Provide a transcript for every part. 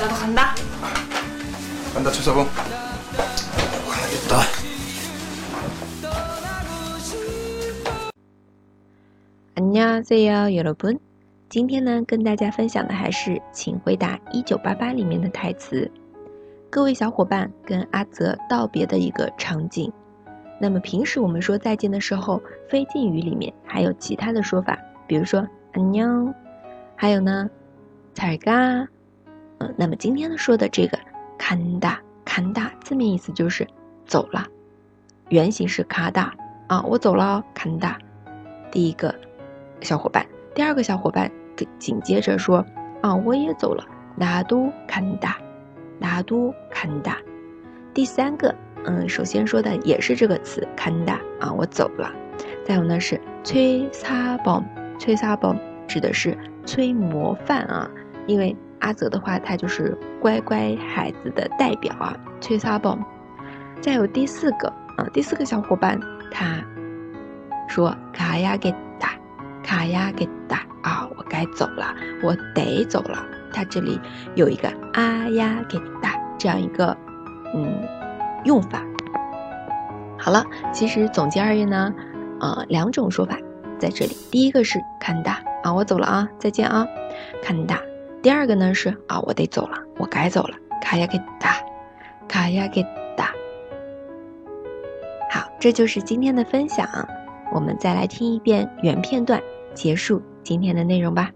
这个很大看到厕所不快点答案今天呢跟大家分享的还是请回答一九八八里面的台词。各位小伙伴跟阿泽道别的一个场景。那么平时我们说再见的时候非敬语里面还有其他的说法比如说阿妞还有呢彩嘎嗯那么今天呢说的这个 Kanda Kanda 字面意思就是走了，原型是卡达，啊，我走了，Kanda 第一个小伙伴，第二个小伙伴，紧接着说，啊，我也走了，拿都 Kanda 拿都 Kanda 第三个嗯首先说的也是这个词 Kanda 啊，我走了。再有呢是催萨帮，催萨帮指的是催模范啊，因为。阿泽的话，他就是乖乖孩子的代表啊，催사범再有第四个，啊，第四个小伙伴他。说卡呀给打，卡呀给打啊！我该走了，我得走了。它这里有一个啊呀给打这样一个嗯用法。好了，其实总结而言呢，呃，两种说法在这里。第一个是看大啊，我走了啊，再见啊，看大。第二个呢是啊，我得走了，我该走了。卡呀给打，卡呀给打。好，这就是今天的分享。我们再来听一遍原片段，结束今天的内容吧。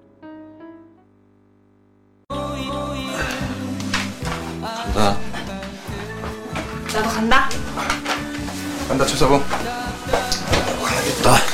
나도간 다. 간 다, 최사 봉. 가야 겠.